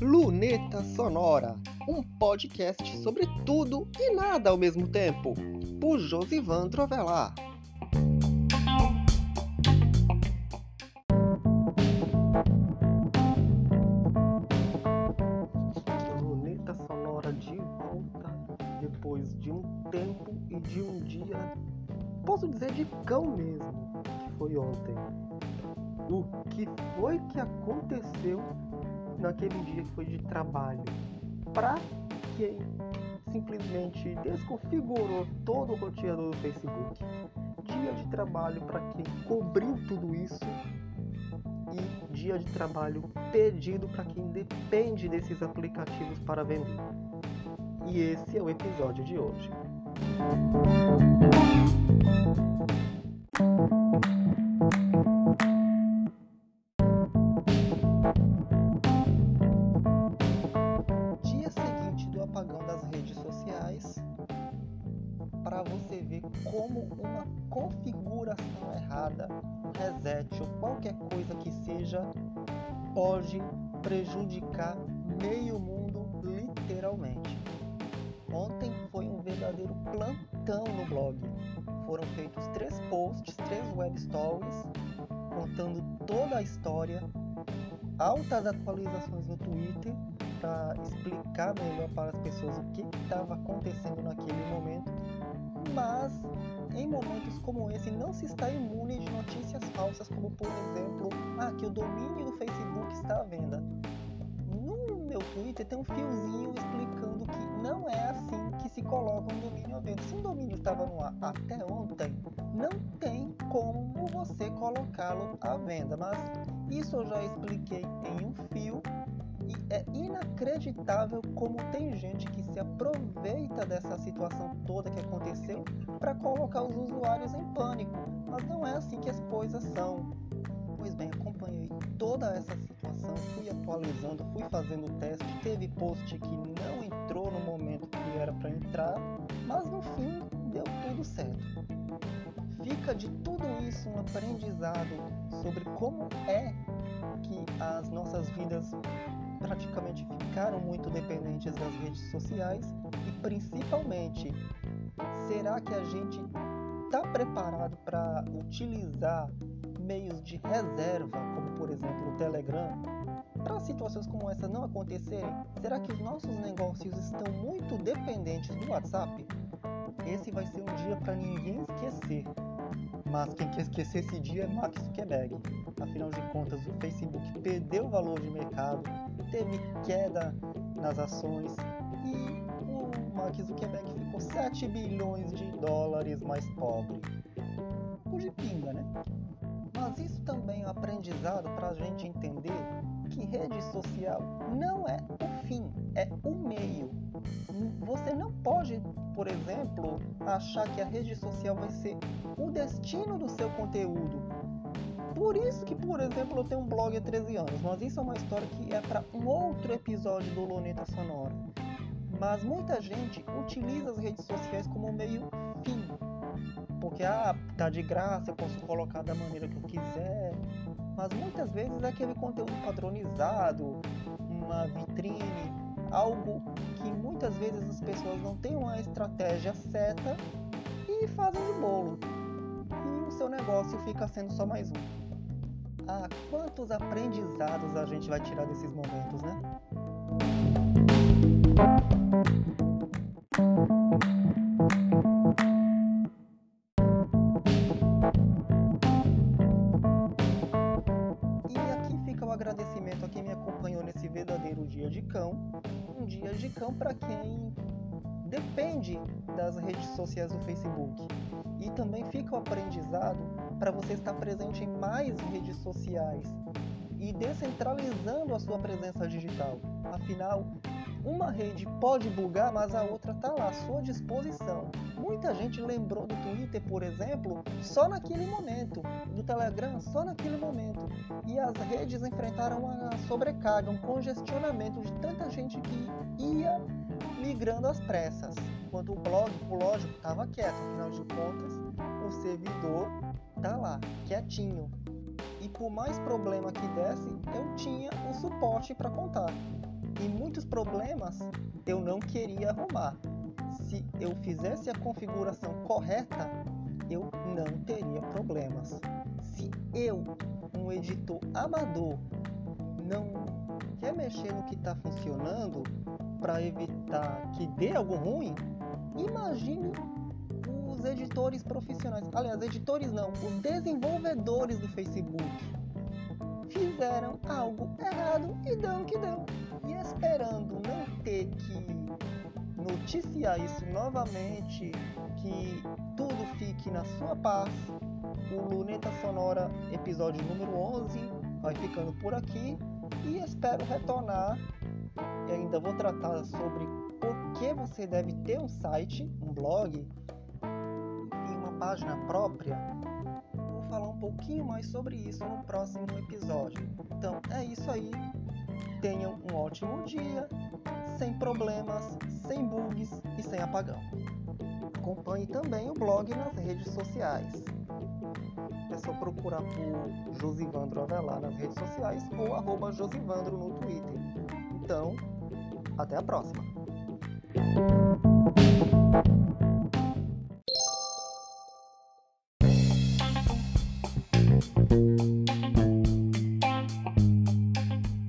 Luneta Sonora, um podcast sobre tudo e nada ao mesmo tempo, por Josivan Trovelar. Luneta Sonora de volta depois de um tempo e de um dia, posso dizer de cão mesmo, que foi ontem. O que foi que aconteceu naquele dia que foi de trabalho? Para quem simplesmente desconfigurou todo o roteador do Facebook. Dia de trabalho para quem cobriu tudo isso e dia de trabalho perdido para quem depende desses aplicativos para vender. E esse é o episódio de hoje. Dia você ver como uma configuração errada, reset ou qualquer coisa que seja, pode prejudicar meio mundo literalmente. Ontem foi um verdadeiro plantão no blog. Foram feitos três posts, três web stories, contando toda a história, altas atualizações no Twitter para explicar melhor para as pessoas o que estava acontecendo naquele momento. Mas em momentos como esse não se está imune de notícias falsas, como por exemplo, ah, que o domínio do Facebook está à venda. No meu Twitter tem um fiozinho explicando que não é assim que se coloca um domínio à venda. Se um domínio estava no ar até ontem, não tem como colocá-lo à venda. Mas isso eu já expliquei em um fio e é inacreditável como tem gente que se aproveita dessa situação toda que aconteceu para colocar os usuários em pânico. Mas não é assim que as coisas são. Pois bem, acompanhei toda essa situação, fui atualizando, fui fazendo teste, teve post que não entrou no momento que era para entrar, Fica de tudo isso um aprendizado sobre como é que as nossas vidas praticamente ficaram muito dependentes das redes sociais e principalmente será que a gente está preparado para utilizar meios de reserva, como por exemplo o Telegram, para situações como essa não acontecerem? Será que os nossos negócios estão muito dependentes do WhatsApp? Esse vai ser um dia para ninguém esquecer. Mas quem quer esquecer esse dia é Mark Zuckerberg. Afinal de contas, o Facebook perdeu valor de mercado, teve queda nas ações e o Mark Zuckerberg ficou 7 bilhões de dólares mais pobre. Por pinga, né? Mas isso também é um aprendizado para a gente entender que rede social não é o fim, é o meio. Você não pode, por exemplo, achar que a rede social vai ser o destino do seu conteúdo. Por isso que, por exemplo, eu tenho um blog há 13 anos, mas isso é uma história que é para um outro episódio do Loneta Sonora. Mas muita gente utiliza as redes sociais como meio fim. Porque, ah, tá de graça, eu posso colocar da maneira que eu quiser. Mas muitas vezes é aquele conteúdo padronizado, uma vitrine, algo que muitas vezes as pessoas não têm uma estratégia certa e fazem de bolo. E o seu negócio fica sendo só mais um. Ah, quantos aprendizados a gente vai tirar desses momentos, né? Agradecimento a quem me acompanhou nesse verdadeiro dia de cão. Um dia de cão para quem depende das redes sociais do Facebook. E também fica o aprendizado para você estar presente em mais redes sociais e descentralizando a sua presença digital. Afinal, uma rede pode bugar, mas a outra está lá à sua disposição. Muita gente lembrou do Twitter, por exemplo, só naquele momento, do Telegram só naquele momento. E as redes enfrentaram uma sobrecarga, um congestionamento de tanta gente que ia migrando às pressas. Enquanto o blog, lógico, estava quieto, afinal de contas, o servidor tá lá, quietinho. E por mais problema que desse, eu tinha o suporte para contar. E muitos problemas eu não queria arrumar. Se eu fizesse a configuração correta, eu não teria problemas. Se eu, um editor amador, não quer mexer no que está funcionando para evitar que dê algo ruim, imagine os editores profissionais. Aliás, editores não, os desenvolvedores do Facebook fizeram algo errado e deu noticiar isso novamente, que tudo fique na sua paz, o Luneta Sonora, episódio número 11, vai ficando por aqui e espero retornar. E ainda vou tratar sobre por que você deve ter um site, um blog, e uma página própria. Vou falar um pouquinho mais sobre isso no próximo episódio. Então é isso aí. Tenham um ótimo dia, sem problemas, sem bugs e sem apagão. Acompanhe também o blog nas redes sociais. É só procurar por Josivandro Avelar nas redes sociais ou arroba Josivandro no Twitter. Então, até a próxima!